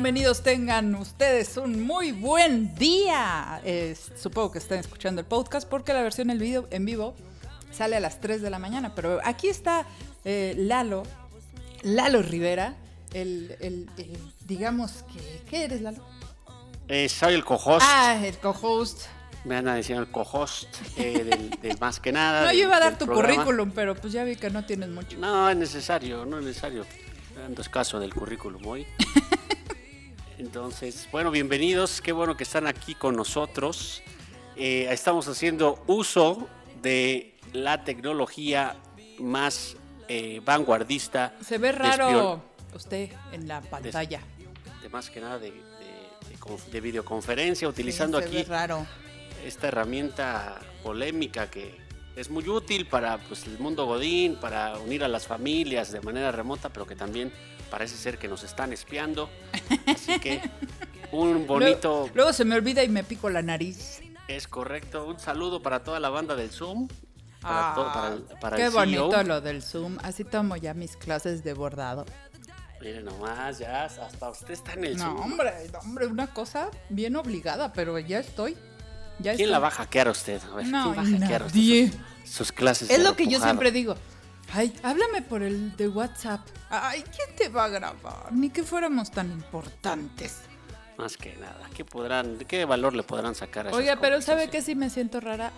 Bienvenidos. Tengan ustedes un muy buen día. Eh, supongo que están escuchando el podcast porque la versión en, video, en vivo sale a las 3 de la mañana. Pero aquí está eh, Lalo, Lalo Rivera, el, el- el- digamos que... ¿Qué eres, Lalo? Eh, soy el co-host. Ah, el co-host. Me van a decir el co-host eh, del, del más que nada. No, del- yo iba a dar del tu programa. currículum, pero pues ya vi que no tienes mucho. No, es necesario, no es necesario. Dando escaso del currículum hoy. Entonces, bueno, bienvenidos. Qué bueno que están aquí con nosotros. Eh, estamos haciendo uso de la tecnología más eh, vanguardista. Se ve de raro usted en la pantalla. espion- De más que nada de, de- de conf- de videoconferencia, utilizando Sí, aquí raro. esta herramienta polémica que es muy útil para pues, el mundo godín, para unir a las familias de manera remota, pero que también parece ser que nos están espiando. Así que un bonito, Luego, luego se me olvida y me pico la nariz. es correcto, un saludo para toda la banda del Zoom. Para, Ah, todo- para el, para qué el CEO. bonito lo del Zoom. Así tomo ya mis clases de bordado. Miren nomás, ya hasta usted está en el No, Zoom. hombre, no, hombre, una cosa bien obligada, pero ya estoy. Ya ¿Quién estoy. la va a hackear a usted? A ver, No, ¿quién va a hackear a usted sus, sus clases? Es lo que yo siempre digo. Ay, háblame por el de WhatsApp. Ay, ¿quién te va a grabar? Ni que fuéramos tan importantes. Más que nada, ¿qué podrán, qué valor le podrán sacar a esas Oiga, pero ¿sabe que sí me siento rara?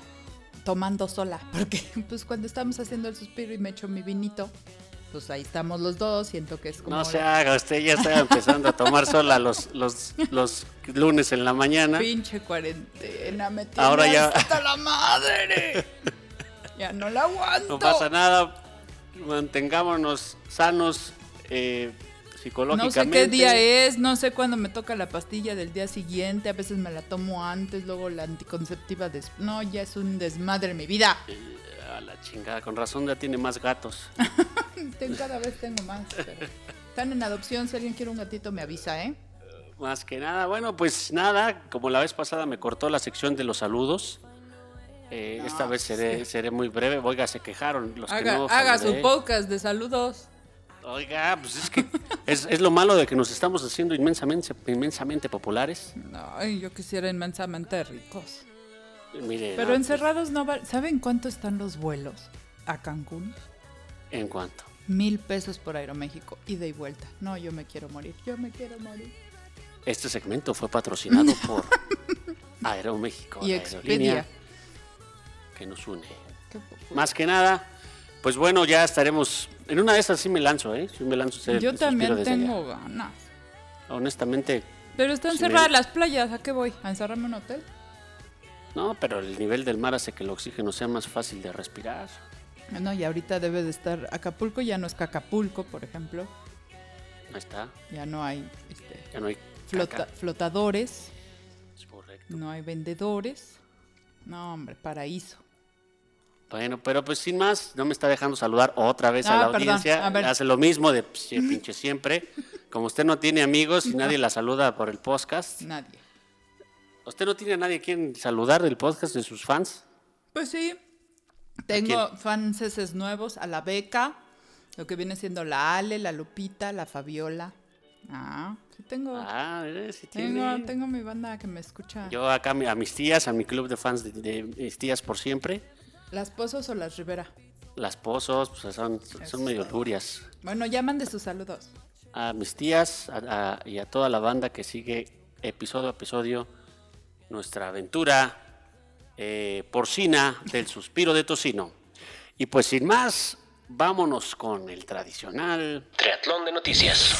Tomando sola. Porque pues cuando estamos haciendo el suspiro y me echo mi vinito, pues ahí estamos los dos. Siento que es como... No se haga, usted ya está empezando a tomar sola los, los, los lunes en la mañana. Pinche cuarentena, me tiene Ahora ya- hasta la madre. ya no la aguanto. No pasa nada, mantengámonos sanos eh, No psicológicamente. sé qué día es, no sé cuándo me toca la pastilla del día siguiente, a veces me la tomo antes, luego la anticonceptiva des... No, ya es un desmadre mi vida. Eh, A la chingada, con razón ya tiene más gatos. Cada vez tengo más. pero Están en adopción, si alguien quiere un gatito me avisa, ¿eh? Más que nada, bueno, pues nada, como la vez pasada me cortó la sección de los saludos. Eh, No, esta vez seré, seré muy breve. Oiga, se quejaron los que Haga, no haga su podcast de saludos. Oiga, pues es que es, es lo malo de que nos estamos haciendo inmensamente, inmensamente populares. Ay, yo quisiera inmensamente ricos. Mire, Pero no, encerrados no va... ¿Saben cuánto están los vuelos a Cancún? ¿En cuanto? Mil pesos por Aeroméxico, ida y vuelta. No, yo me quiero morir, yo me quiero morir. Este segmento fue patrocinado por Aeroméxico, Y Expedia. Que nos une. Más que nada, pues bueno, ya estaremos. En una de esas sí me lanzo, ¿eh? Sí me lanzo. Yo también tengo ganas. Honestamente, Pero están Sí, cerradas me- las playas, ¿a qué voy? ¿A encerrarme en un hotel? no, pero el nivel del mar hace que el oxígeno sea más fácil de respirar. No, y ahorita debe de estar Acapulco, ya no es Cacapulco, por ejemplo. Ahí está, Ya no hay este, ya no hay flota- flotadores, Es correcto. no hay vendedores. No, hombre, paraíso. Bueno, pero pues sin más, no me está dejando saludar otra vez a Ah, la perdón, audiencia. a. Hace lo mismo de pues, pinche siempre. Como usted no tiene amigos y nadie la saluda por el podcast, Nadie. ¿usted no tiene a nadie quien saludar del podcast de sus fans? Pues sí, tengo fanses nuevos a la beca, lo que viene siendo la Ale, la Lupita, la Fabiola. Ah, sí tengo. Ah, sí tengo, tiene. tengo mi banda que me escucha. Yo acá a mis tías, a mi club de fans de, de mis tías por siempre. ¿Las Pozos o las Rivera? Las pozos, pues son, son medio lurias. Bueno, llaman de sus saludos. A mis tías a- a- y a toda la banda que sigue episodio a episodio nuestra aventura eh, porcina del suspiro de tocino. Y pues sin más, vámonos con el tradicional triatlón de noticias.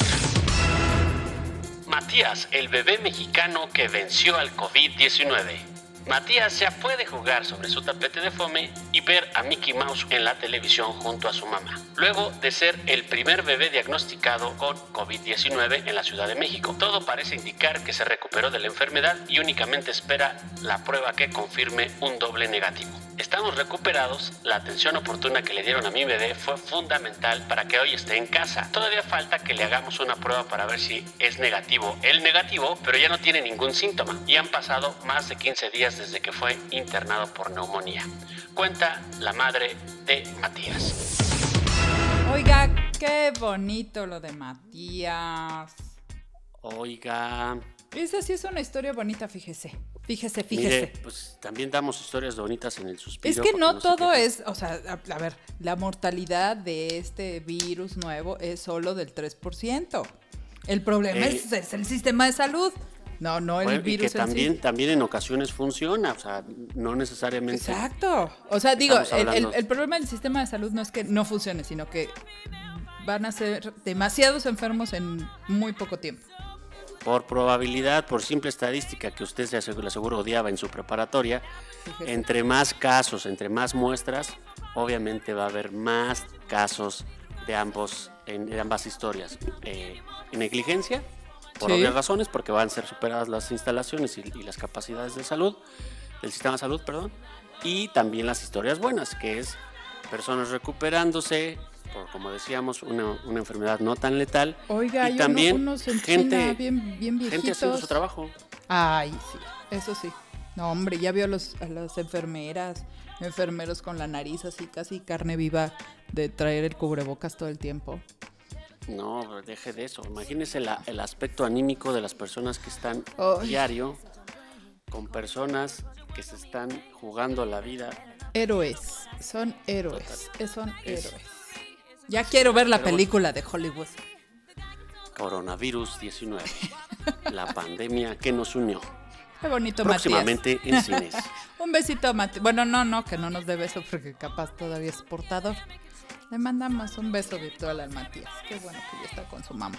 Matías, el bebé mexicano que venció al COVID-19. Matías ya puede jugar sobre su tapete de fome y ver a Mickey Mouse en la televisión junto a su mamá. Luego de ser el primer bebé diagnosticado con COVID-19 en la Ciudad de México, todo parece indicar que se recuperó de la enfermedad y únicamente espera la prueba que confirme un doble negativo. Estamos recuperados, la atención oportuna que le dieron a mi bebé fue fundamental para que hoy esté en casa. Todavía falta que le hagamos una prueba para ver si es negativo el negativo, pero ya no tiene ningún síntoma y han pasado más de 15 días desde que fue internado por neumonía. Cuenta la madre de Matías. Oiga, qué bonito lo de Matías. Oiga. Esa sí es una historia bonita, fíjese. Fíjese, Mire, fíjese. pues también damos historias bonitas en el suspiro. Es que no todo es, o sea, a, a ver, la mortalidad de este virus nuevo es solo del 3%. El problema Eh, es, es el sistema de salud. No, no el Bueno, y virus que también, sí. también en ocasiones funciona, o sea, no necesariamente. Exacto. O sea, digo, el, el- hablando- el problema del sistema de salud no es que no funcione, sino que van a ser demasiados enfermos en muy poco tiempo. Por probabilidad, por simple estadística que usted se aseguro, aseguro odiaba en su preparatoria, Fíjese. entre más casos, entre más muestras, obviamente va a haber más casos de ambos, en, de ambas historias. Eh, negligencia, por Sí. obvias razones, porque van a ser superadas las instalaciones y, y las capacidades de salud, del sistema de salud, perdón, y también las historias buenas, que es personas recuperándose, por como decíamos, una, una enfermedad no tan letal, Oiga, y también gente, bien, bien gente haciendo su trabajo. Ay, sí, eso sí. No, hombre, ya vio a, los, a las enfermeras, enfermeros con la nariz así, casi carne viva, de traer el cubrebocas todo el tiempo. No, pero deje de eso. Imagínese la- el aspecto anímico de las personas que están Ay. diario con personas que se están jugando la vida. Héroes, son héroes, son Es- héroes. Ya quiero ver la pero bueno. película de Hollywood. Coronavirus 19. la pandemia que nos unió. Qué bonito, Matías. Próximamente en cines. Un besito, Matías. Bueno, no, no, que no nos dé beso porque capaz todavía es portador. Le mandamos un beso virtual al Matías. Qué bueno que ya está con su mamá.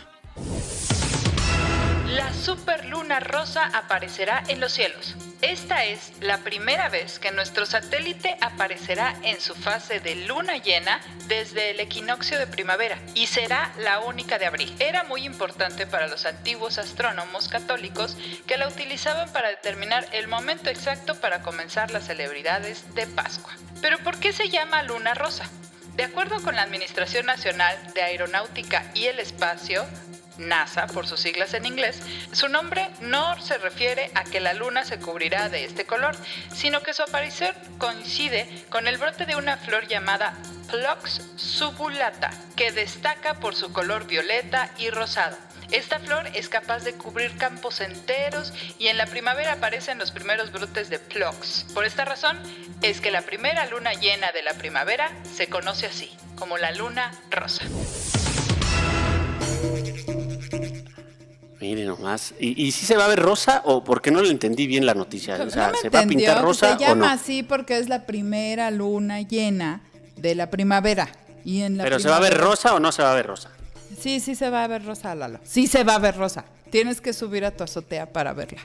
La superluna rosa aparecerá en los cielos. Esta es la primera vez que nuestro satélite aparecerá en su fase de luna llena desde el equinoccio de primavera y será la única de abril. Era muy importante para los antiguos astrónomos católicos que la utilizaban para determinar el momento exacto para comenzar las celebridades de Pascua. Pero ¿por qué se llama luna rosa? De acuerdo con la Administración Nacional de Aeronáutica y el Espacio, NASA por sus siglas en inglés, su nombre no se refiere a que la luna se cubrirá de este color, sino que su aparición coincide con el brote de una flor llamada Phlox subulata, que destaca por su color violeta y rosado. Esta flor es capaz de cubrir campos enteros y en la primavera aparecen los primeros brotes de Phlox. Por esta razón es que la primera luna llena de la primavera se conoce así, como la luna rosa. Mire nomás. ¿Y, ¿Y si se va a ver rosa o porque no le entendí bien la noticia? O sea, No ¿se va a pintar rosa Se o llama no? así porque es la primera luna llena de la primavera. Y en la ¿Pero se va a ver rosa o no se va a ver rosa? Sí, sí se va a ver rosa, Lalo. Sí se va a ver rosa. Tienes que subir a tu azotea para verla.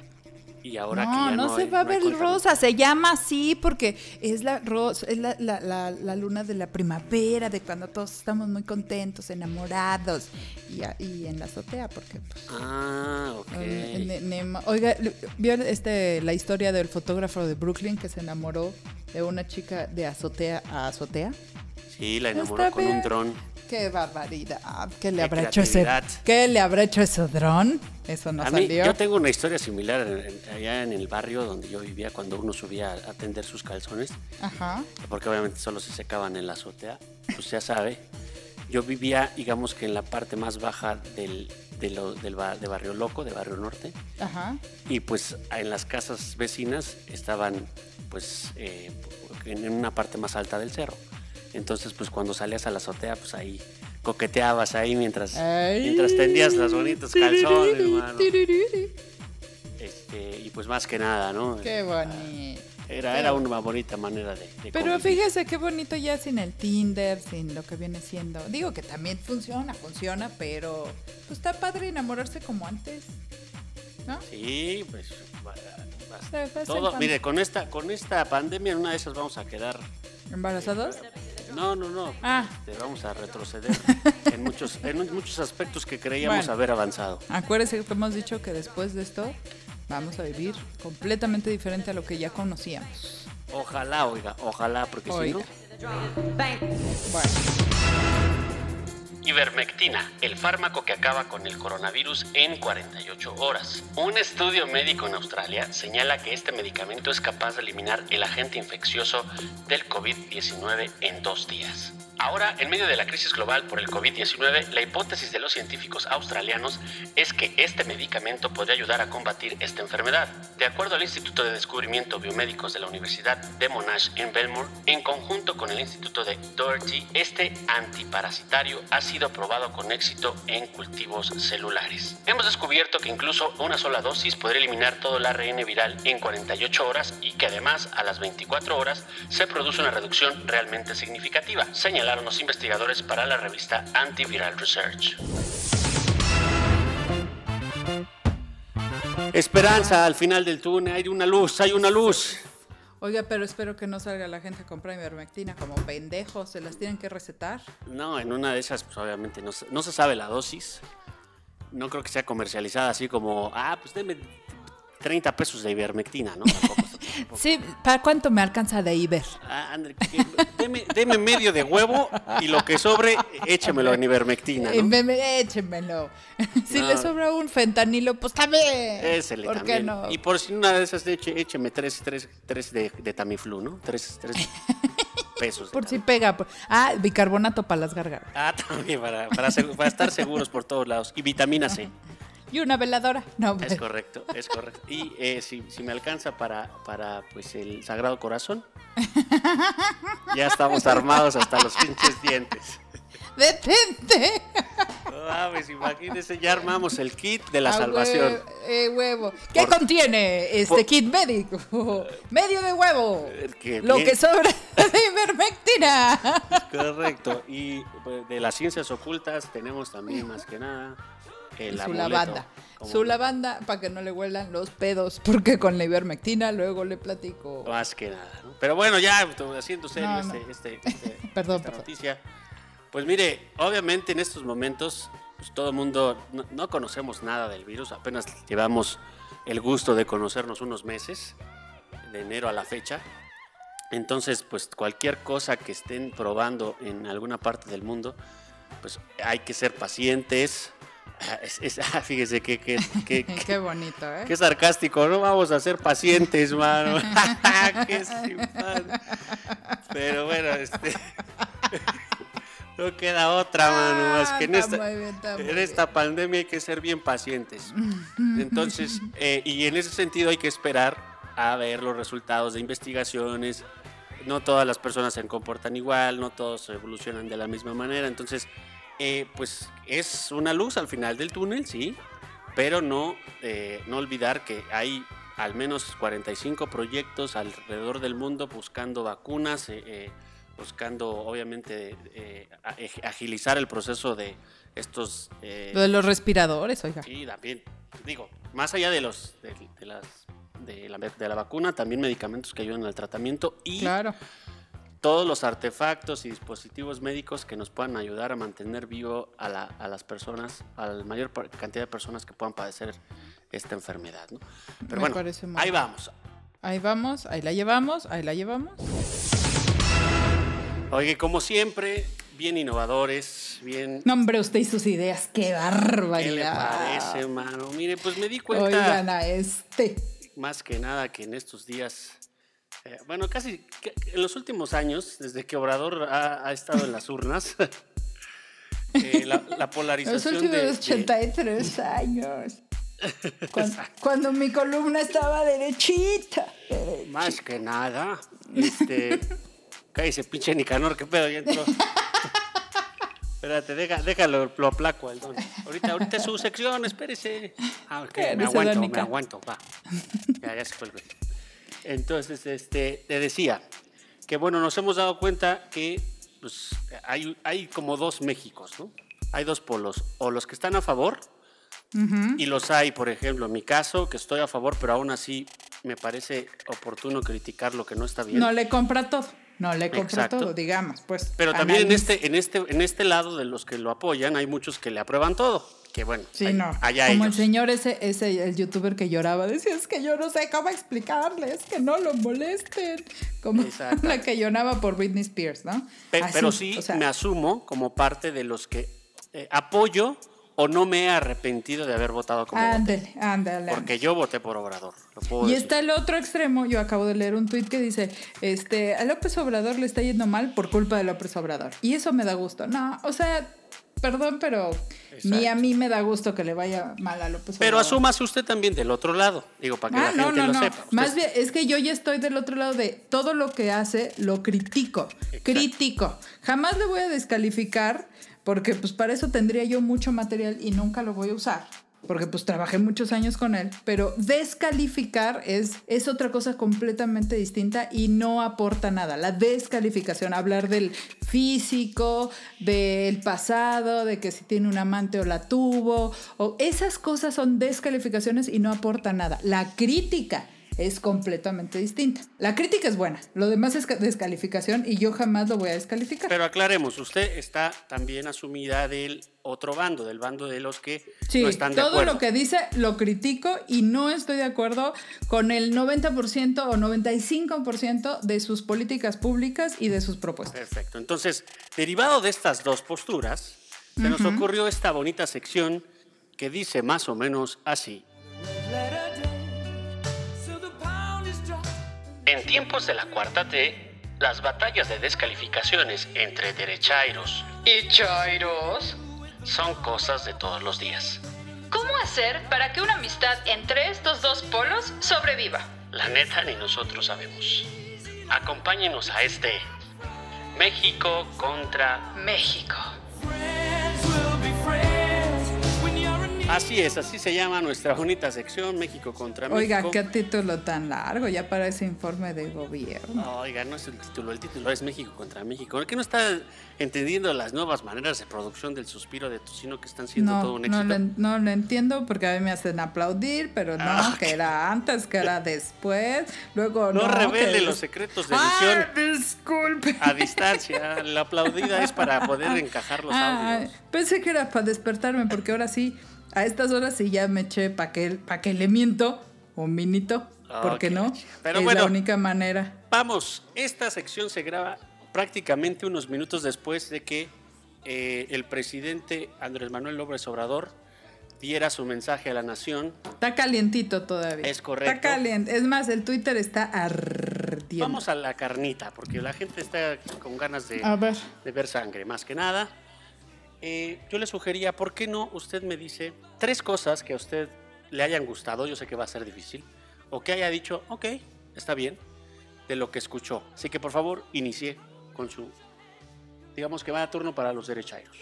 Y ahora que No, ya no, no se hay- va a no ver rosa. Se llama así porque es la rosa, es la, la- la- la luna de la primavera, de cuando todos estamos muy contentos, enamorados. Y, a- y en la azotea, porque pues, Ah, ok. Ne- ne- Nema- Oiga, ¿vio este, la historia del fotógrafo de Brooklyn que se enamoró de una chica de azotea a azotea? Sí, la enamoró Está con un dron. ¡Qué barbaridad! ¿Qué le Qué habrá hecho ese? ¿Qué le habrá hecho ese dron? Eso no a mí, salió. yo tengo una historia similar en- allá en el barrio donde yo vivía cuando uno subía a tender sus calzones, Ajá. porque obviamente solo se secaban en la azotea, pues ya sabe. Yo vivía, digamos que en la parte más baja del, de, lo- del ba- de Barrio Loco, de Barrio Norte, Ajá. y pues en las casas vecinas estaban pues eh, en una parte más alta del cerro. Entonces pues cuando salías a la azotea pues ahí coqueteabas ahí mientras, Ay. mientras tendías los bonitos calzones, Tiririri, mano. tiririri. Este, y pues más que nada, ¿no? Qué bonito. Era, era una bonita manera de, de Pero convivir. fíjese qué bonito ya sin el Tinder, sin lo que viene siendo. Digo que también funciona, funciona, pero pues está padre enamorarse como antes. ¿No? Sí, pues todo, mire, con esta, con esta pandemia en una de esas vamos a quedar ¿Embarazados? No, no, no. Ah. Este, vamos a retroceder en muchos, en muchos aspectos que creíamos Bueno. haber avanzado. Acuérdese que hemos dicho que después de esto vamos a vivir completamente diferente a lo que ya conocíamos. Ojalá, oiga, ojalá, porque Oiga. si no. Bueno, Ivermectina, el fármaco que acaba con el coronavirus en 48 horas. Un estudio médico en Australia señala que este medicamento es capaz de eliminar el agente infeccioso del COVID-19 en dos días. Ahora, en medio de la crisis global por el COVID-19, la hipótesis de los científicos australianos es que este medicamento podría ayudar a combatir esta enfermedad. De acuerdo al Instituto de Descubrimiento Biomédicos de la Universidad de Monash en Belmore, en conjunto con el Instituto de Doherty, este antiparasitario ha sido probado con éxito en cultivos celulares. Hemos descubierto que incluso una sola dosis podría eliminar todo el ARN viral en 48 horas y que además a las 24 horas se produce una reducción realmente significativa, señalaron los investigadores para la revista Antiviral Research. Esperanza al final del túnel, hay una luz, hay una luz. Oiga, pero espero que no salga la gente a comprar ivermectina como pendejos, se las tienen que recetar. No, en una de esas, pues obviamente no, se- no se sabe la dosis. No creo que sea comercializada así como, ah, pues deme 30 pesos de ivermectina, ¿no? Tampoco, tampoco. Sí, ¿para cuánto me alcanza de Iber? Ah, André, deme, deme medio de huevo y lo que sobre, échemelo en ivermectina, Eh, ¿no? me- me- échenmelo. si No. le sobra un fentanilo, pues también. Ésele ¿Por también. qué no? Y por si una de esas, écheme tres, tres, tres de, de Tamiflu, ¿no? Tres, tres pesos. Por si pega. por- Ah, bicarbonato para las gargaras. Ah, también, para, para, para estar seguros por todos lados. Y vitamina C. Y una veladora. No, Es correcto, es correcto. Y eh, si, si me alcanza para, para pues el Sagrado Corazón, ya estamos armados hasta los pinches dientes. detente. No mames, imagínense, ya armamos el kit de la Ah, salvación. eh, huevo. ¿Qué Por- contiene este por- kit médico? Medio de huevo. Eh, que Lo bien. que sobra de ivermectina. Correcto. Y pues, de las ciencias ocultas tenemos también más que nada el su lavanda. Su lavanda para que no le huelan los pedos, porque con la ivermectina luego le platico. Más que nada. ¿no? Pero bueno, ya haciendo serio No, no. este, este- este- Perdón, esta perdón. noticia. Pues mire, obviamente en estos momentos pues, todo el mundo no, no conocemos nada del virus, apenas llevamos el gusto de conocernos unos meses, de enero a la fecha. Entonces, pues cualquier cosa que estén probando en alguna parte del mundo, pues hay que ser pacientes. Ah, es- es- ah, fíjese que, que, que- que- Qué bonito, ¿eh? Qué sarcástico, no vamos a ser pacientes, mano. Qué simpático. Pero bueno, este. No queda otra, mano, más que en esta, bien, en esta pandemia hay que ser bien pacientes. Entonces, eh, y en ese sentido hay que esperar a ver los resultados de investigaciones. No todas las personas se comportan igual, no todos evolucionan de la misma manera. Entonces, eh, pues es una luz al final del túnel, sí, pero no, eh, no olvidar que hay al menos 45 proyectos alrededor del mundo buscando vacunas, eh, eh, buscando obviamente eh, agilizar el proceso de estos... eh, Lo de los respiradores, oiga. Sí, también, digo, más allá de los de, de las de la, de la vacuna, también medicamentos que ayudan al tratamiento y Claro. Todos los artefactos y dispositivos médicos que nos puedan ayudar a mantener vivo a, la- a las personas, a la mayor cantidad de personas que puedan padecer esta enfermedad. ¿no? Pero Me bueno, ahí vamos. Ahí vamos, ahí la llevamos, ahí la llevamos. Oye, como siempre, bien innovadores, bien... No, hombre, usted y sus ideas, qué ¿Qué le barbaridad. parece, mano? Mire, pues me di cuenta... Oigan a este. más que nada que en estos días, eh, bueno, casi que- en los últimos años, desde que Obrador ha, ha estado en las urnas, eh, la, la Los polarización últimos de, de- 83 años. Cuando, cuando mi columna estaba derechita. más que nada, este, cállese pinche Nicanor, qué pedo, ya entró. Espérate, deja- déjalo, lo aplaco al don. Ahorita, ahorita es su sección, espérese. Ah, ok, me aguanto, me aguanto, va. Ya, ya se fue el güey. Entonces, este, te decía que, bueno, nos hemos dado cuenta que pues, hay, hay como dos Méxicos, ¿no? Hay dos polos, o los que están a favor, y los hay, por ejemplo, en mi caso, que estoy a favor, pero aún así me parece oportuno criticar lo que no está bien. No le compra todo. No le compra Exacto. todo, digamos, pues. Pero también en este, en, este, en este lado de los que lo apoyan hay muchos que le aprueban todo. Que bueno, Sí, hay- no. allá Como ellos. el señor ese, ese, el youtuber que lloraba, decía, es que yo no sé cómo explicarles, que no lo molesten. Como la que lloraba por Britney Spears, ¿no? Pe- Así, pero sí o sea, me asumo como parte de los que eh, apoyo o no me he arrepentido de haber votado como. Ándale, ándale. Porque yo voté por Obrador. lo puedo Y decir. está el otro extremo, yo acabo de leer un tuit que dice, este, a López Obrador le está yendo mal por culpa de López Obrador. Y eso me da gusto. No, o sea, perdón, pero ni a mí me da gusto que le vaya mal a López Pero Obrador. asúmase usted también del otro lado. Digo, para que Ah, la no, gente no, lo no. sepa. Usted Más bien, es que yo ya estoy del otro lado de todo lo que hace, lo critico. Critico. Jamás le voy a descalificar porque pues para eso tendría yo mucho material y nunca lo voy a usar. Porque pues trabajé muchos años con él, pero descalificar es, es otra cosa completamente distinta y no aporta nada. La descalificación, hablar del físico, del pasado, de que si tiene un amante o la tuvo, o esas cosas son descalificaciones y no aporta nada. La crítica es completamente distinta. La crítica es buena, lo demás es ca- descalificación y yo jamás lo voy a descalificar. Pero aclaremos, usted está también asumida del otro bando, del bando de los que Sí, no están de todo acuerdo. lo que dice lo critico y no estoy de acuerdo con el 90% o 95% de sus políticas públicas y de sus propuestas. Perfecto. Entonces, derivado de estas dos posturas, se nos ocurrió esta bonita sección que dice más o menos así. En tiempos de la cuarta T, las batallas de descalificaciones entre derechairos ¿Y Chairos? son cosas de todos los días. ¿Cómo hacer para que una amistad entre estos dos polos sobreviva? La neta ni nosotros sabemos. Acompáñenos a este México contra México. Así es, así se llama nuestra bonita sección México contra Oiga, México. qué título tan largo, ya para ese informe de gobierno. Oiga, no es el título, el título es México contra México. ¿El que no está entendiendo las nuevas maneras de producción del suspiro de Tocino que están siendo todo No, un no, éxito? lo, en- no lo entiendo porque a mí me hacen aplaudir, pero no, Ah, que era antes, que era después, luego no. No revele que- los secretos de edición disculpe. a distancia. La aplaudida es para poder encajar los Ah, audios. pensé que era para despertarme, porque ahora sí, a estas horas sí ya me eché para que, pa que le miento, un minito, ¿por qué Ok, no? pero es bueno. la única manera. Vamos, esta sección se graba prácticamente unos minutos después de que eh, el presidente Andrés Manuel López Obrador diera su mensaje a la nación. Está calientito todavía. Es correcto. Está caliente. Es más, el Twitter está ardiendo. Vamos a la carnita, porque la gente está con ganas de, A ver. de ver sangre, más que nada. Eh, yo le sugería, ¿por qué no usted me dice tres cosas que a usted le hayan gustado? Yo sé que va a ser difícil. O que haya dicho, ok, está bien, de lo que escuchó. Así que por favor, inicie con su. Digamos que va a turno para los derechairos.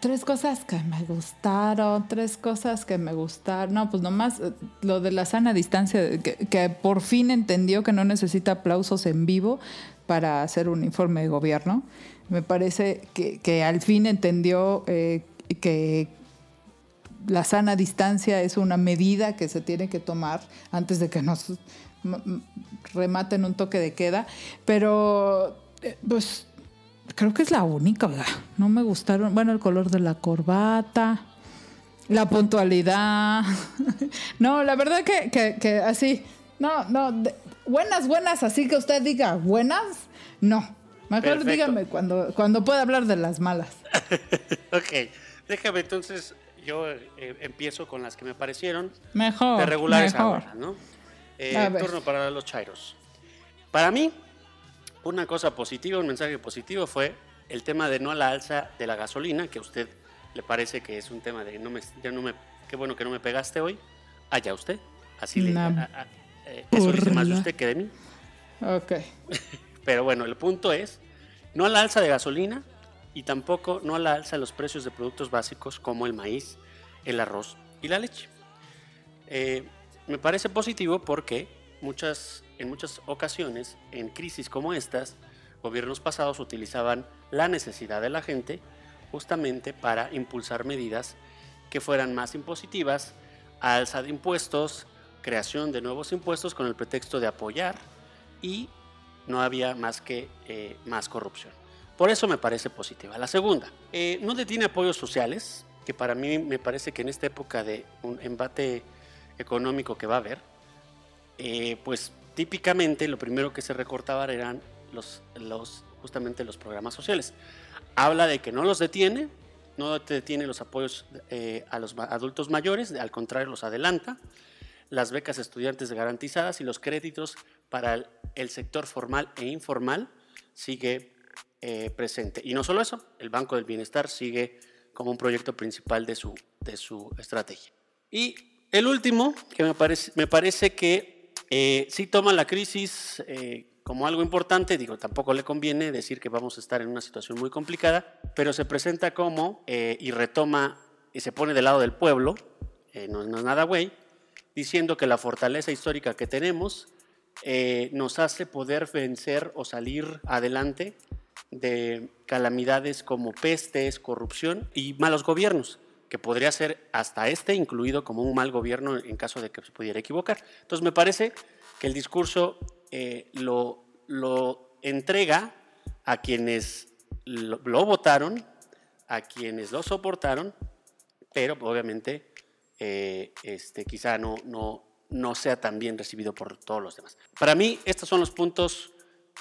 Tres cosas que me gustaron, tres cosas que me gustaron. No, pues nomás eh, lo de la sana distancia, que, que por fin entendió que no necesita aplausos en vivo para hacer un informe de gobierno. Me parece que, al fin entendió eh, que la sana distancia es una medida que se tiene que tomar antes de que nos rematen un toque de queda. Pero, eh, pues, creo que es la única, oiga. No me gustaron, bueno, el color de la corbata, la puntualidad. no, la verdad que, que- que así, no, no, buenas, buenas, así que usted diga, buenas, no. Mejor Perfecto. dígame cuando, cuando pueda hablar de las malas. Ok, déjame entonces, yo eh, empiezo con las que me parecieron. Mejor. de regulares mejor. ahora, ¿no? Eh, turno para los chairos. Para mí, una cosa positiva, un mensaje positivo fue el tema de no a la alza de la gasolina, que a usted le parece que es un tema de no me, ya no me, qué bueno que no me pegaste hoy. Allá usted. Así le a- eh, Eso dice más de usted que de mí. Ok. Pero bueno, el punto es no a la alza de gasolina y tampoco no a la alza de los precios de productos básicos como el maíz, el arroz y la leche. Eh, me parece positivo porque muchas, en muchas ocasiones, en crisis como estas, gobiernos pasados utilizaban la necesidad de la gente justamente para impulsar medidas que fueran más impositivas, alza de impuestos, creación de nuevos impuestos con el pretexto de apoyar y no había más que eh, más corrupción. Por eso me parece positiva. La segunda, eh, no detiene apoyos sociales, que para mí me parece que en esta época de un embate económico que va a haber, eh, pues típicamente lo primero que se recortaba eran los, los, justamente los programas sociales. Habla de que no los detiene, no detiene los apoyos eh, a los adultos mayores, al contrario, los adelanta. Las becas estudiantes garantizadas y los créditos para el, sector formal e informal sigue eh, presente. Y no solo eso, el Banco del Bienestar sigue como un proyecto principal de su, de su estrategia. Y el último, que me parece, me parece que eh, sí toma la crisis eh, como algo importante, digo, tampoco le conviene decir que vamos a estar en una situación muy complicada, pero se presenta como eh, y retoma y se pone del lado del pueblo, eh, no, no es nada güey, diciendo que la fortaleza histórica que tenemos eh, nos hace poder vencer o salir adelante de calamidades como pestes, corrupción y malos gobiernos, que podría ser hasta este incluido como un mal gobierno en caso de que se pudiera equivocar. Entonces me parece que el discurso eh, lo, lo entrega a quienes lo, lo votaron, a quienes lo soportaron, pero obviamente eh, este, quizá no, no, no sea tan bien recibido por todos los demás. Para mí, estos son los puntos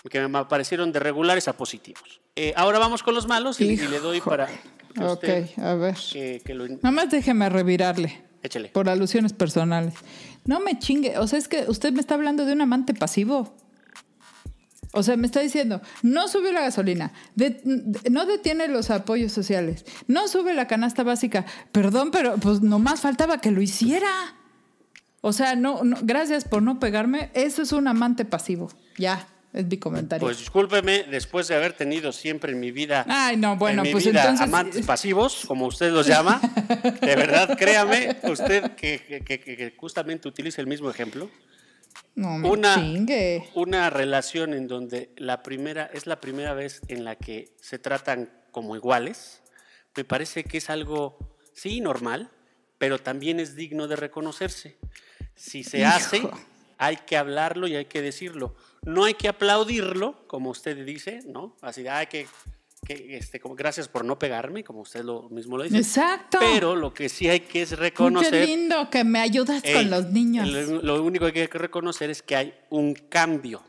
que me parecieron de regulares a positivos. Eh, ahora vamos con los malos y, y le doy para que usted Ok, a ver. que, que lo... Nada más déjeme revirarle. Échele. Por alusiones personales. No me chingue. O sea, es que usted me está hablando de un amante pasivo. O sea, me está diciendo, no sube la gasolina, de- de- no detiene los apoyos sociales, no sube la canasta básica. Perdón, pero pues nomás faltaba que lo hiciera. O sea, no, no- gracias por no pegarme. Eso es un amante pasivo. Ya, es mi comentario. Pues discúlpeme, después de haber tenido siempre en mi vida, Ay, no, bueno, en mi pues vida entonces- amantes pasivos, como usted los llama, de verdad, créame, usted que, que- que- que justamente utiliza el mismo ejemplo, no me una- chingue. una relación en donde la primera es la primera vez en la que se tratan como iguales, me parece que es algo, sí, normal, pero también es digno de reconocerse. Si se Hijo. hace, hay que hablarlo y hay que decirlo. No hay que aplaudirlo, como usted dice, ¿no? Así, hay que, que, este, como, gracias por no pegarme, como usted lo mismo lo dice. Exacto. Pero lo que sí hay que es Qué reconocer lindo que me ayudas con los niños. Lo, lo único que hay que reconocer es que hay un cambio,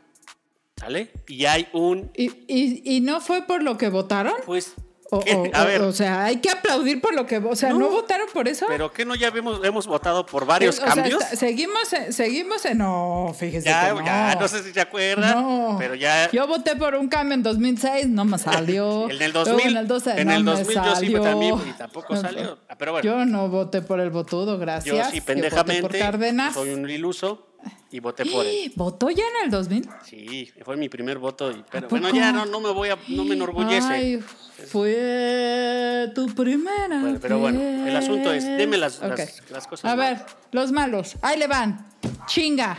¿sale? Y hay un, ¿Y, y, y no fue por lo que votaron? pues, O, o- a o- ver, o sea, hay que aplaudir por lo que... O sea, ¿no, No, votaron por eso? pero que no ya hemos, hemos votado por varios O sea, cambios. está- seguimos, en- seguimos en... No, fíjese ya, que no. ya, no sé si se acuerdan, No. pero ya. Yo voté por un cambio en 2006, no me salió. En el Luego 2000, en el 12 en no el me 2000 yo sí también, y tampoco salió. Ah, Pero bueno, Yo no voté por el votudo, gracias. yo sí pendejamente por soy un iluso y voté por él. ¿Votó ya en el 2000? Sí, fue mi primer voto, y, pero ¿A bueno, ya no, no me voy a, no me enorgullece. Ay, fue tu primera. Bueno, pero bueno, el asunto es, deme las- las- Ok. las cosas A malas. ver, los malos. Ahí le van. Chinga.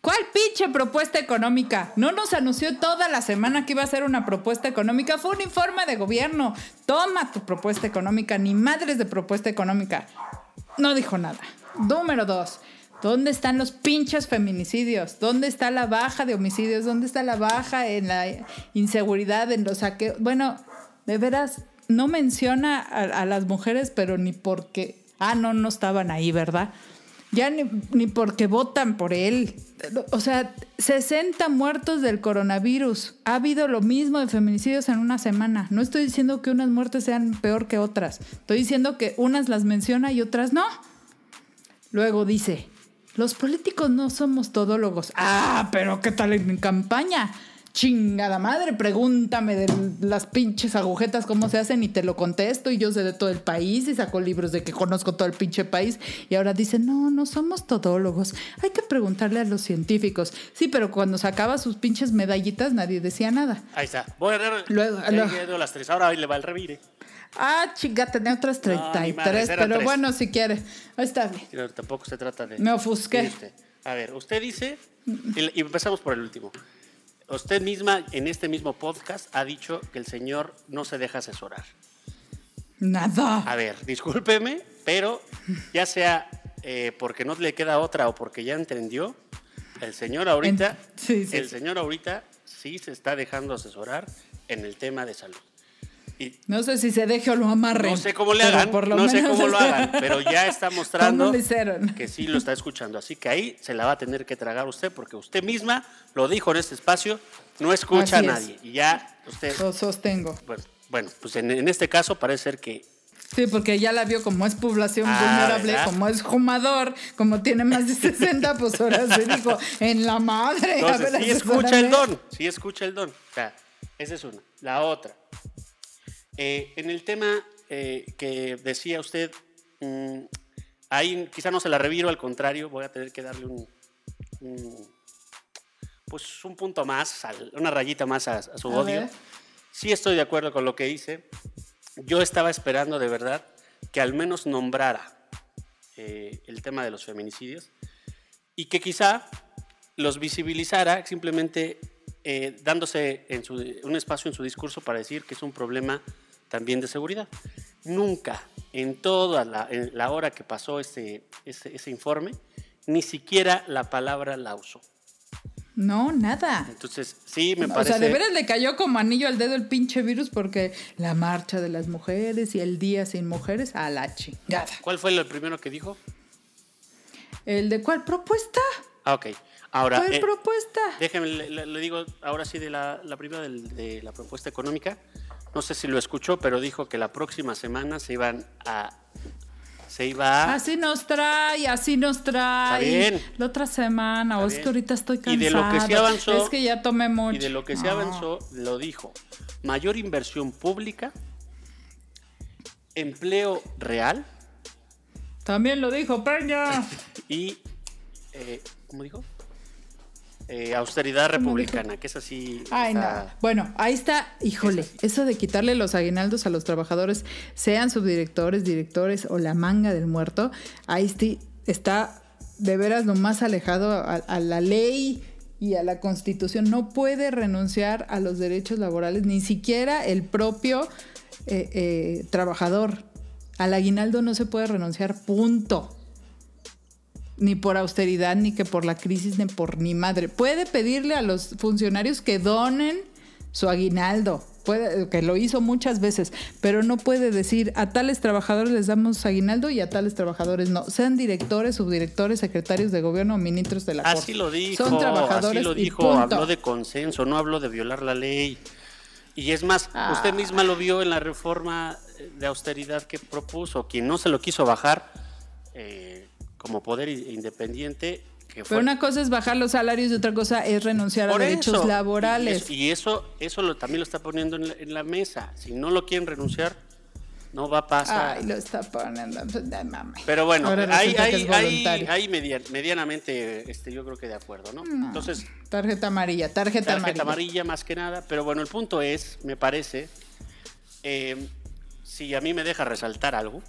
¿Cuál pinche propuesta económica? No nos anunció toda la semana que iba a ser una propuesta económica. Fue un informe de gobierno. Toma tu propuesta económica. Ni madres de propuesta económica. No dijo nada. Número dos. ¿Dónde están los pinches feminicidios? ¿Dónde está la baja de homicidios? ¿Dónde está la baja en la inseguridad, en los saqueos? Bueno, de veras, no menciona a, las mujeres, pero ni porque... Ah, no, no estaban ahí, ¿verdad? Ya ni, ni porque votan por él. O sea, 60 muertos del coronavirus. Ha habido lo mismo de feminicidios en una semana. No estoy diciendo que unas muertes sean peor que otras. Estoy diciendo que unas las menciona y otras no. Luego dice, los políticos no somos todólogos. Ah, pero ¿qué tal en campaña? Chingada madre, pregúntame de las pinches agujetas cómo se hacen y te lo contesto y yo sé de todo el país y saco libros de que conozco todo el pinche país y ahora dice, no, no somos todólogos, hay que preguntarle a los científicos. Sí, pero cuando sacaba sus pinches medallitas nadie decía nada. Ahí está. Voy a ver. Luego- luego. las tres. Ahora le va el revire. Ah, chinga, tenía otras No, ni 33, madres, eran pero tres. bueno, si quiere. Ahí está bien. Pero tampoco se trata de. Me ofusqué. A ver, usted dice. Y empezamos por el último. Usted misma, en este mismo podcast, ha dicho que el señor no se deja asesorar. Nada. A ver, discúlpeme, pero ya sea eh, porque no le queda otra o porque ya entendió, el señor ahorita, En- sí, sí, el señor ahorita sí se está dejando asesorar en el tema de salud. Y No sé si se deje o lo amarren. no sé cómo le hagan, por lo no sé cómo lo hagan, pero ya está mostrando que sí lo está escuchando. Así que ahí se la va a tener que tragar usted porque usted misma lo dijo en este espacio, no escucha Así a es. nadie. Y ya usted, Lo sostengo. bueno, bueno, pues en, en este caso parece ser que Sí, porque ya la vio como es población Ah, vulnerable, ¿verdad? como es fumador, como tiene más de 60, pues ahora se dijo, en la madre. a Entonces, ver, sí escucha el don, sí escucha el don. O sea, esa es una. La otra. Eh, en el tema eh, que decía usted, mm, ahí quizá no se la reviro, al contrario, voy a tener que darle un, un- pues un punto más, una rayita más a, a su A odio. ver. Sí estoy de acuerdo con lo que dice. Yo estaba esperando de verdad que al menos nombrara eh, el tema de los feminicidios y que quizá los visibilizara simplemente eh, dándose en su- un espacio en su discurso para decir que es un problema también de seguridad. Nunca, en toda la, en la hora que pasó ese, ese, ese informe, ni siquiera la palabra la usó. No, nada. Entonces, sí, me O parece... sea, de veras le cayó como anillo al dedo el pinche virus porque la marcha de las mujeres y el día sin mujeres a la chingada. ¿Cuál fue el primero que dijo? ¿El de cuál propuesta? Ah, ok. Ahora, ¿Cuál eh, propuesta? déjeme, le, digo ahora sí de la, la primera de la propuesta económica. No sé si lo escuchó, pero dijo que la próxima semana se iban a... Se iba a... Así nos trae, así nos trae. bien. La otra semana, o Está es que ahorita estoy Y cansado. de lo que se avanzó- Es que ya tomé mucho. Y de lo que se avanzó, lo dijo. Mayor inversión pública, empleo real También lo dijo Peña. y, eh, ¿cómo dijo? Eh, austeridad ¿Cómo republicana, que es así. Ay, está- no. Bueno, ahí está, híjole, eso de quitarle los aguinaldos a los trabajadores, sean subdirectores, directores o la manga del muerto, ahí está de veras lo más alejado a, a la ley y a la constitución. No puede renunciar a los derechos laborales, ni siquiera el propio eh, eh, trabajador. Al aguinaldo no se puede renunciar, punto ni por austeridad, ni que por la crisis, ni por ni madre. Puede pedirle a los funcionarios que donen su aguinaldo, puede, que lo hizo muchas veces, pero no puede decir a tales trabajadores les damos aguinaldo y a tales trabajadores no. Sean directores, subdirectores, secretarios de gobierno o ministros de la Corte. Así lo dijo, Son trabajadores así lo y dijo, punto. habló de consenso, no habló de violar la ley. Y es más, Ah. usted misma lo vio en la reforma de austeridad que propuso, quien no se lo quiso bajar eh, como poder independiente, que fue Pero una cosa es bajar los salarios y otra cosa es renunciar a derechos laborales. Y eso, y eso, eso lo, también lo está poniendo en la, en la mesa. Si no lo quieren renunciar, no va a pasar. Ay, lo está poniendo. Mami. Pero bueno, voluntario. ahí media- medianamente este, yo creo que de acuerdo, ¿no? Entonces, Tarjeta amarilla, tarjeta, tarjeta amarilla. amarilla más que nada. Pero bueno, el punto es, me parece, eh, si a mí me deja resaltar algo,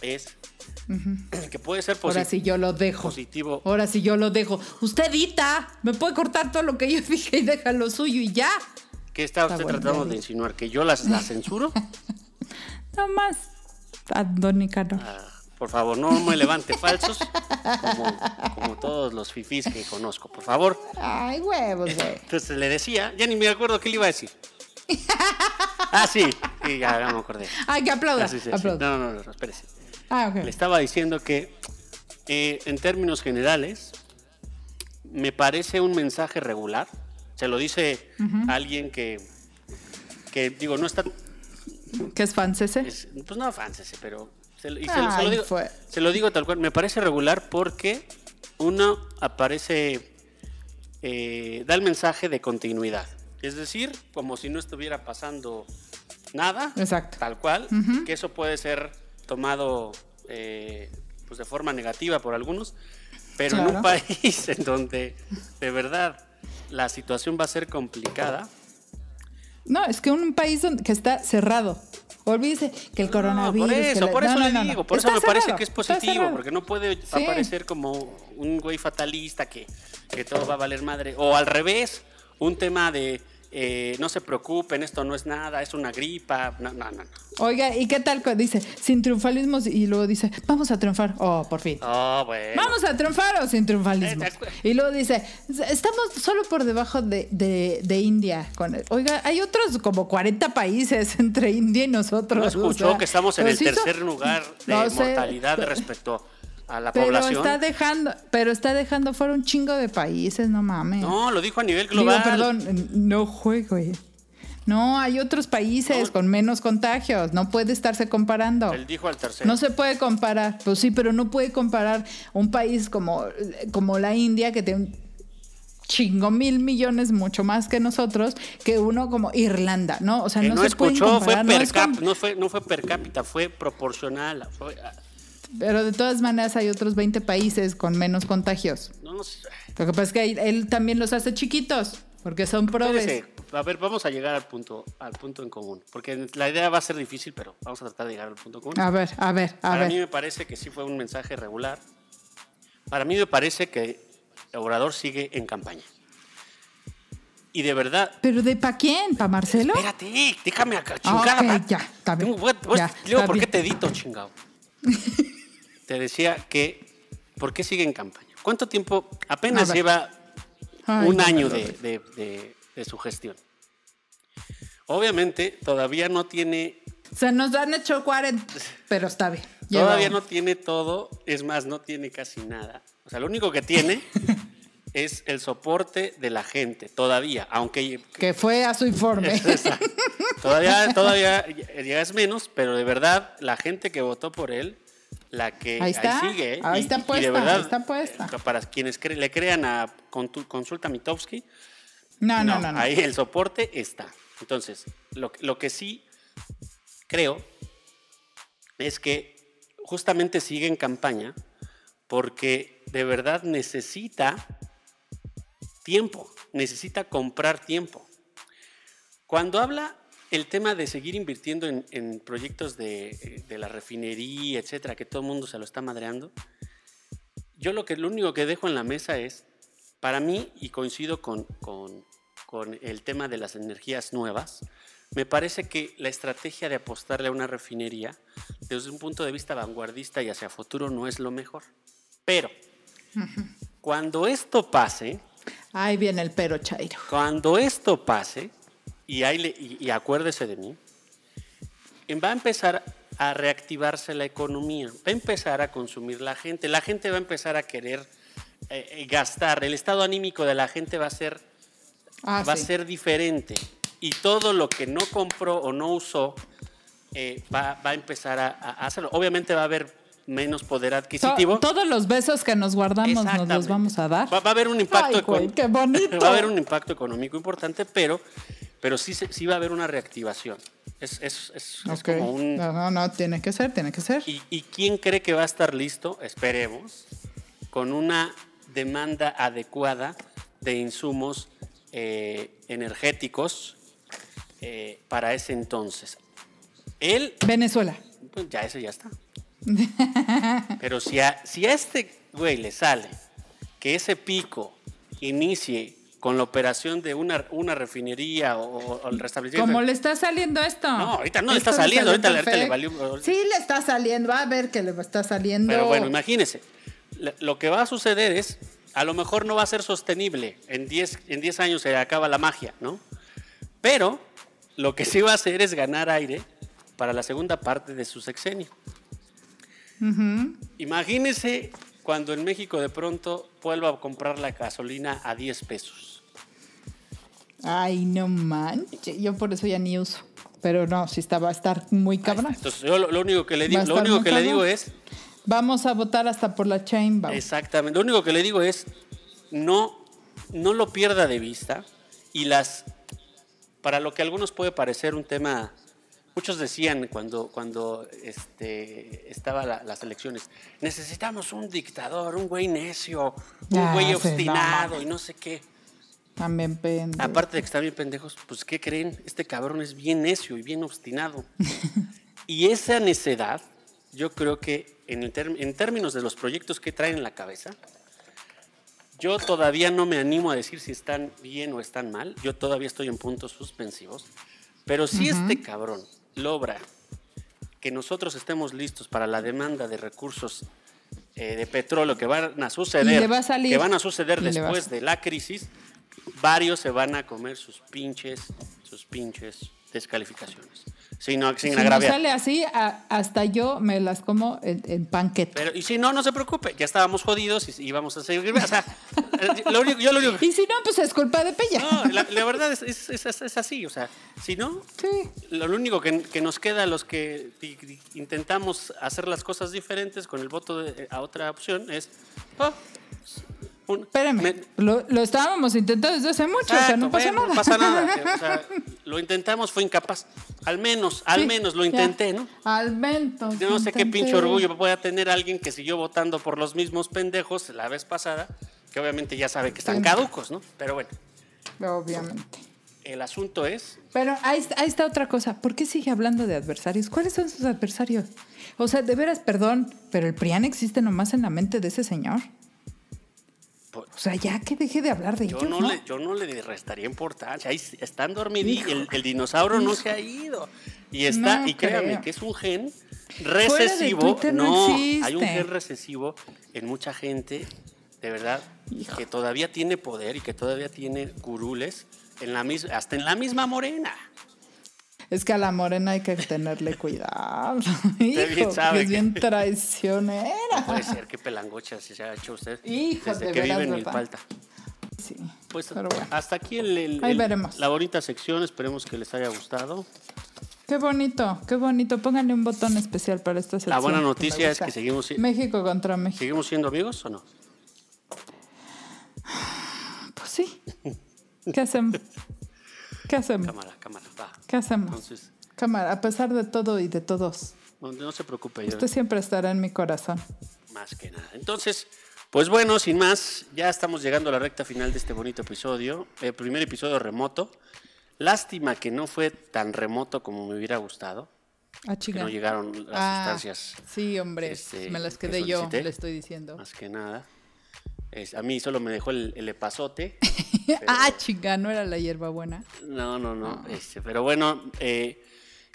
es que puede ser Ahora posi- sí yo lo dejo. positivo. Ahora sí yo lo dejo. Usted edita. Me puede cortar todo lo que yo dije y deja lo suyo y ya. ¿Qué está Está usted tratando de insinuar? ¿Que yo las, las censuro? No más. Andónica, no. Ah, por favor, no me levante falsos como, como todos los fifís que conozco, por favor. Ay, huevos, güey. Entonces le decía, ya ni me acuerdo qué le iba a decir. Ah, sí, sí, ya, ya me acordé. Ay, que aplauda. Ah, sí, aplauda. No, no, no, espérese. Ah. Le estaba diciendo que, eh, en términos generales, me parece un mensaje regular. Se lo dice alguien que, que, digo, no está ¿Qué es francese? Es- pues no fáncese, pero se, lo- y se, lo- se Ay, lo digo, se lo digo tal cual. Me parece regular porque uno aparece, eh, da el mensaje de continuidad. Es decir, como si no estuviera pasando nada, Exacto. tal cual, que eso puede ser tomado eh, pues de forma negativa por algunos, pero en un país en donde de verdad la situación va a ser complicada, No, es que un país donde- que está cerrado. Olvídese que el No, coronavirus. por eso, la- por eso no, le no, digo, por eso me parece que es positivo, porque no puede Sí. aparecer como un güey fatalista que, que todo va a valer madre. O al revés, un tema de eh, no se preocupen, esto no es nada, es una gripa. No, no, no. Oiga, ¿y qué tal? Dice, sin triunfalismos y luego dice, vamos a triunfar. Oh, por fin. Oh, bueno. ¿Vamos a triunfar o sin triunfalismo? Eh, acuerdo. Y luego dice, estamos solo por debajo de, de- de India. Con Oiga, hay otros como 40 países entre India y nosotros. ¿No o escuchó sea, que estamos en el tercer lugar de No sé, mortalidad pero- respecto a la Pero población? está dejando, pero está dejando fuera un chingo de países, no mames. No, lo dijo a nivel Digo, global. perdón, no juego. eh. No, hay otros países No. con menos contagios. No puede estarse comparando. Él dijo al tercero. No se puede comparar. Pues sí, pero no puede comparar un país como, como la India, que tiene un chingo mil millones, mucho más que nosotros, que uno como Irlanda, ¿no? O sea, que no, no, se pueden escuchó, fue comparar. no per cap, no fue, no fue per cápita, fue proporcional. fue- Pero de todas maneras hay otros 20 países con menos contagios. no, no sé. Lo que pasa es que él, también los hace chiquitos, porque son probes. A ver, vamos a llegar al punto, al punto en común. Porque la idea va a ser difícil, pero vamos a tratar de llegar al punto común. A ver, a ver, a Para ver. mí me parece que sí fue un mensaje regular. Para mí me parece que Obrador sigue en campaña. Y de verdad. ¿Pero de pa' quién? ¿Pa' Marcelo? Espérate, déjame acá, Ah, chingada. ok, ya, está bien. Tengo- Ya, luego, ¿por qué te edito, chingado? te decía que. ¿Por qué sigue en campaña? ¿Cuánto tiempo? Apenas lleva Ay, un año de, digas. de- de- de su gestión. Obviamente, todavía no tiene Se nos han hecho 40, pero está bien. Todavía no tiene todo, es más, no tiene casi nada. O sea, lo único que tiene es el soporte de la gente, todavía, aunque Que fue a su informe. Todavía, todavía ya es menos, pero de verdad, la gente que votó por él, la que Ahí está, sigue, ¿eh? ahí Y- está y de puesta, verdad, ahí está puesta. eh, Para quienes cre- le crean a Consulta Mitowski, No, no, no. no. Ahí el soporte está. Entonces, lo, lo que sí creo es que justamente sigue en campaña porque de verdad necesita tiempo, necesita comprar tiempo. Cuando habla el tema de seguir invirtiendo en, en proyectos de, de la refinería, etcétera, que todo el mundo se lo está madreando, yo lo, que, lo único que dejo en la mesa es, para mí, y coincido con, con- con el tema de las energías nuevas, me parece que la estrategia de apostarle a una refinería desde un punto de vista vanguardista y hacia futuro no es lo mejor. Pero cuando esto pase, Ahí viene el pero Chairo. cuando esto pase, y, ahí y- y acuérdese de mí, va a empezar a reactivarse la economía, va a empezar a consumir la gente, la gente va a empezar a querer eh, eh, gastar, el estado anímico de la gente va a ser, Ah, va sí. a ser diferente y todo lo que no compró o no usó eh, va, va a empezar a, a hacerlo. Obviamente va a haber menos poder To- adquisitivo. todos los besos que nos guardamos nos los vamos a dar. Va, va a haber un impacto Ay, güey, qué bonito. Va a haber un impacto económico importante, pero, pero sí, sí va a haber una reactivación. Es, es- es- como un... No, no, no, tiene que ser, tiene que ser. ¿Y, y quién cree que va a estar listo? Esperemos, con una demanda adecuada de insumos eh, energéticos eh, para ese entonces. Él, Venezuela. pues ya ese ya está. Pero si a, si a este güey le sale que ese pico inicie con la operación de una, una refinería o, o el restablecimiento... ¿Cómo le está saliendo esto? No, ahorita no le está saliendo, ahorita, ahorita le valió... Sí, le está saliendo. Va a ver que le está saliendo. Pero bueno, imagínese, lo que va a suceder es, a lo mejor no va a ser sostenible, en 10 en 10 años se acaba la magia, ¿no? Pero lo que sí va a hacer es ganar aire para la segunda parte de su sexenio. Imagínese cuando en México de pronto vuelva a comprar la gasolina a 10 pesos. Ay, no manches. Yo por eso ya ni uso. Pero no, sí está, va a estar muy cabrón. Entonces yo lo, lo único que le digo, lo único que le digo es Vamos a votar hasta por la chain. Exactamente. Lo único que le digo es no, no lo pierda de vista y las para lo que a algunos puede parecer un tema. Muchos decían cuando, cuando este, estaba la- las elecciones, necesitamos un dictador, un güey necio, un Ah, güey obstinado y no sé qué. También pendejo. Aparte de que están bien pendejos, pues ¿qué creen? Este cabrón es bien necio y bien obstinado. y esa necedad, yo creo que en, el en términos de los proyectos que traen en la cabeza, yo todavía no me animo a decir si están bien o están mal. Yo todavía estoy en puntos suspensivos. Pero si este cabrón logra que nosotros estemos listos para la demanda de recursos eh, de petróleo que van a suceder, le va a salir. que van a suceder a después de la crisis, varios se van a comer sus pinches, sus pinches descalificaciones. Sin, sin si agraviar. sale así, a- hasta yo me las como en, en panqueta. Pero, y si no, no se preocupe, ya estábamos jodidos y íbamos a seguir. O sea, lo único, yo lo único Y si no, pues es culpa de Pella. No, la, la verdad es, es- es- es así, o sea, si no, Sí. lo único que, que nos queda a los que intentamos hacer las cosas diferentes con el voto de- a otra opción es... ah, un- Espérame, me- lo, lo estábamos intentando desde hace mucho, o sea, Exacto, no pasa bueno, nada. No pasa nada. o sea, lo intentamos, fue incapaz. Al menos, al Sí, menos lo ya. intenté, ¿no? Al menos. Yo no sé qué pinche orgullo pueda tener alguien que siguió votando por los mismos pendejos la vez pasada, que obviamente ya sabe que están Sí. caducos, ¿no? Pero bueno, Obviamente. el asunto es Pero ahí, está- ahí está otra cosa. ¿Por qué sigue hablando de adversarios? ¿Cuáles son sus adversarios? O sea, de veras, perdón, pero el PRIAN existe nomás en la mente de ese señor. Pues, O sea, ya que deje de hablar de Yo ellos, no, ¿no? Le, yo no le restaría importancia. Ahí están dormidos. El, el dinosaurio no se ha ido. Y está, No y créame creo. que es un gen recesivo. No hay un gen recesivo en mucha gente, de verdad, que todavía tiene poder y que todavía tiene curules en la mis- hasta en la misma morena. Es que a la morena hay que tenerle cuidado. Hijo, es que- bien traicionera. No puede ser que pelangocha se haya hecho usted Hijo, desde de que veras, vive en. Milpalta. Sí. Pues Pero bueno. hasta aquí el, el- Ahí el- veremos. la bonita sección. Esperemos que les haya gustado. Qué bonito, qué bonito. Pónganle un botón especial para esta sección. La buena que noticia es que seguimos México contra México. ¿Seguimos siendo amigos o no? Pues sí. ¿Qué hacemos? ¿Qué hacemos? Cámara, cámara, va. ¿Qué hacemos? Entonces, Cámara, a pesar de todo y de todos, no, no se preocupe, yo usted siempre estará en mi corazón. más que nada. Entonces, pues bueno, sin más, ya estamos llegando a la recta final de este bonito episodio. El primer episodio remoto. Lástima que no fue tan remoto como me hubiera gustado. Ah, Que no llegaron las Ah, sustancias, Sí, hombre, este, me las que quedé yo, solicité. le estoy diciendo. más que nada. Es- a mí solo me dejó el, el epazote. Ah, chica, no era la hierbabuena. No, no, no. este, pero bueno, eh,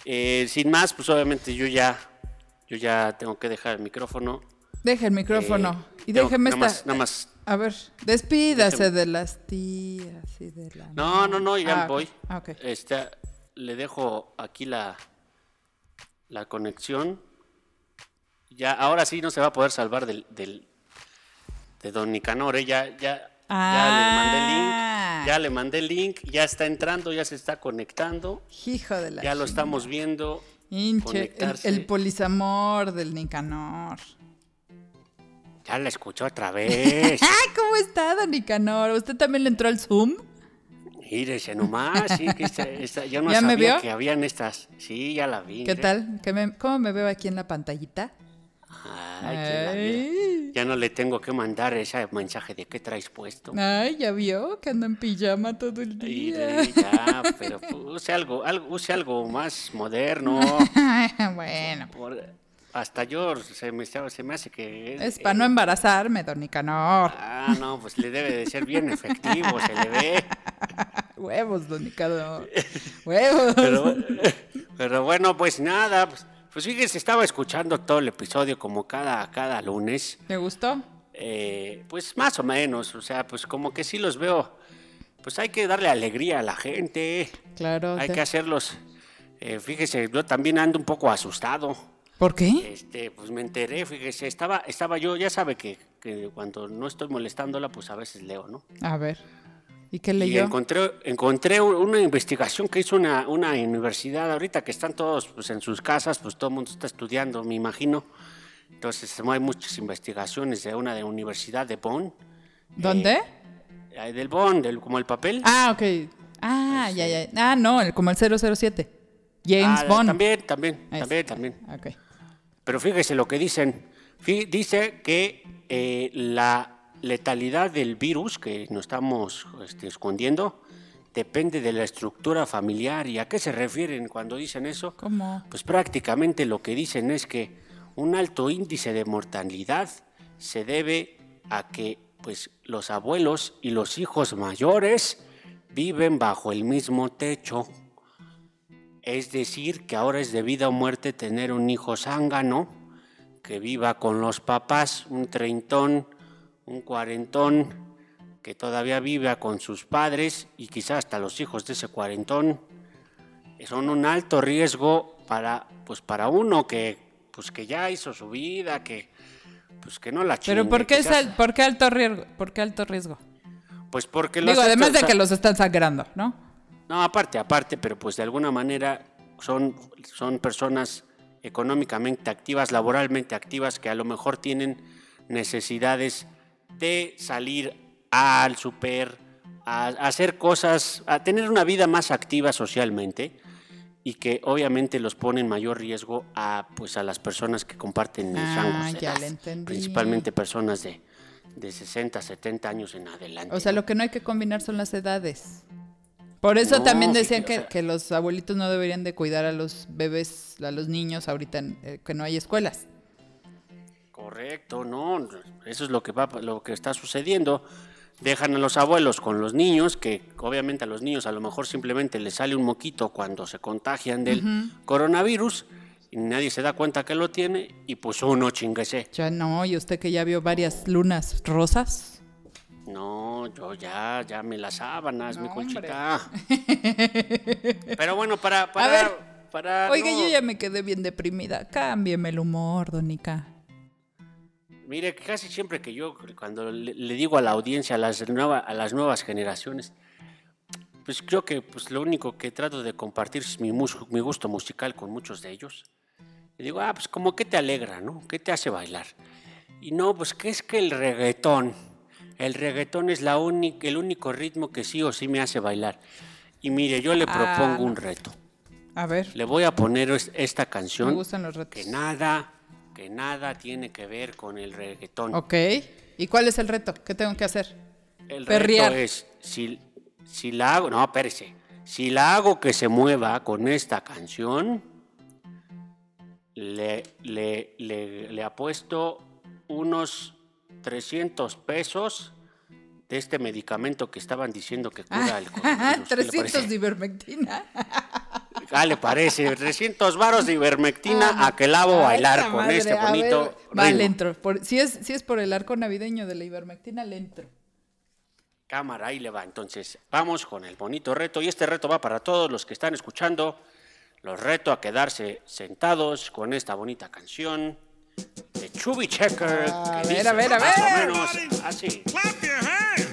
eh, sin más, pues obviamente yo ya, yo ya tengo que dejar el micrófono. Deje el micrófono Eh, y déjeme nada más- nada más. A ver, despídase Déjeme. de las tías y de la. No, no, no, ya Ah, voy. Ah, ok. Este, le dejo aquí la, la conexión. Ya, ahora sí no se va a poder salvar del, del de Don Nicanor, ¿eh? ya, ya, ya le mandé el Ah. link, ya le mandé el link, ya está entrando, ya se está conectando, Hijo de la. ya lo chingada. estamos viendo. El, el polisamor del Nicanor. Ya la escuchó otra vez. ¡Ah! ¿Cómo está, don Nicanor? ¿Usted también le entró al Zoom? Mírese nomás, sí, que esta- esta- yo no ¿Ya me sabía vio? que habían estas. Sí, ya la vi. ¿Qué tal? ¿Qué me- ¿Cómo me veo aquí en la pantallita? Ay. Ay. Ya no le tengo que mandar ese mensaje de qué traes puesto. Ay, ya vio que ando en pijama todo el día. de- ya, pero pues, use algo, algo, use algo más moderno. bueno, Por- hasta yo se me, se me hace que... es para no embarazarme, don Nicanor. Ah, no, pues le debe de ser bien efectivo, se le ve. Huevos, don Nicanor. Huevos. Pero, pero bueno, pues nada, pues, pues fíjense, estaba escuchando todo el episodio como cada, cada lunes. ¿Le gustó? Eh, pues más o menos, o sea, pues como que sí los veo. Pues hay que darle alegría a la gente. Claro. Hay te- que hacerlos. eh, fíjese, yo también ando un poco asustado. ¿Por qué? Este, pues me enteré, fíjese, estaba, estaba yo, ya sabe que, que cuando no estoy molestándola, pues a veces leo, ¿no? A ver. ¿Y qué Y leyó? encontré, encontré una investigación que hizo una, una universidad ahorita que están todos pues, en sus casas, pues todo el mundo está estudiando, me imagino. Entonces hay muchas investigaciones de una de la Universidad de Bonn. ¿Dónde? eh, del Bonn, del, como el papel. Ah, ok. Ah, ya, ya. Ah, no, el- como el 007. James Ah, Bond. También, también, Ahí también, está. también. Ok. Pero fíjese lo que dicen. Fí- Dice que eh, la letalidad del virus que nos estamos este, escondiendo depende de la estructura familiar. ¿Y a qué se refieren cuando dicen eso? ¿Cómo? Pues prácticamente lo que dicen es que un alto índice de mortalidad se debe a que pues, los abuelos y los hijos mayores viven bajo el mismo techo. Es decir, que ahora es de vida o muerte tener un hijo zángano que viva con los papás, un treintón, un cuarentón, que todavía viva con sus padres y quizás hasta los hijos de ese cuarentón. Son un alto riesgo para, pues para uno que, pues que ya hizo su vida, que, pues que no la chingue. Pero ¿por qué, es al- ¿por qué alto riesgo? ¿Por qué alto riesgo? Pues porque los Digo, además de que los están sangrando, ¿no? No, aparte, aparte, pero pues de alguna manera son, son personas económicamente activas, laboralmente activas, que a lo mejor tienen necesidades de salir al super, a, a hacer cosas, a tener una vida más activa socialmente y que obviamente los pone en mayor riesgo a, pues, a las personas que comparten mis Ah, rangos de edad, principalmente personas de, de 60, 70 años en adelante. O sea, ¿no? lo que no hay que combinar son las edades. Por eso No, también decían que, o sea- que los abuelitos no deberían de cuidar a los bebés, a los niños ahorita en- eh, que no hay escuelas. Correcto, no, eso es lo que va, lo que está sucediendo. Dejan a los abuelos con los niños, que obviamente a los niños a lo mejor simplemente les sale un moquito cuando se contagian del coronavirus y nadie se da cuenta que lo tiene y pues uno chinguese. Ya no, y usted que ya vio varias lunas rosas. No, yo ya, ya me las sábanas, mi No, colchita. Pero bueno, para, para, A ver, para Oiga, no- yo ya me quedé bien deprimida. Cámbieme el humor, Donica. Mire, casi siempre que yo, cuando le, le digo a la audiencia, a las, nueva- a las nuevas generaciones, pues creo que pues, lo único que trato de compartir es mi, mus- mi gusto musical con muchos de ellos. Y digo, ah, pues como que te alegra, ¿no? ¿Qué te hace bailar? Y no, pues que es que el reggaetón, el reggaetón es la única, el único ritmo que sí o sí me hace bailar. Y mire, yo le Ah, propongo un reto. A ver, Le voy a poner es- esta canción me gustan los retos. que nada, que nada tiene que ver con el reggaetón. Ok. ¿Y cuál es el reto? ¿Qué tengo que hacer? El Perrear. reto es, si, si la hago, no, espérese, si la hago que se mueva con esta canción, le, le, le, le apuesto unos 300 pesos de este medicamento que estaban diciendo que cura el coronavirus. ¿Qué le 300 parece? de ivermectina. Ah, le parece, 300 varos de ivermectina Ah, a que la hago a bailar con madre, este bonito ver, Va, le entro. Por- si, es, si es por el arco navideño de la ivermectina, le entro. Cámara, ahí le va. Entonces, vamos con el bonito reto. Y este reto va para todos los que están escuchando. Los reto a quedarse sentados con esta bonita canción de Chubby Checker. A que ver, dice a ver, a más ver. o menos así. Clap your hands.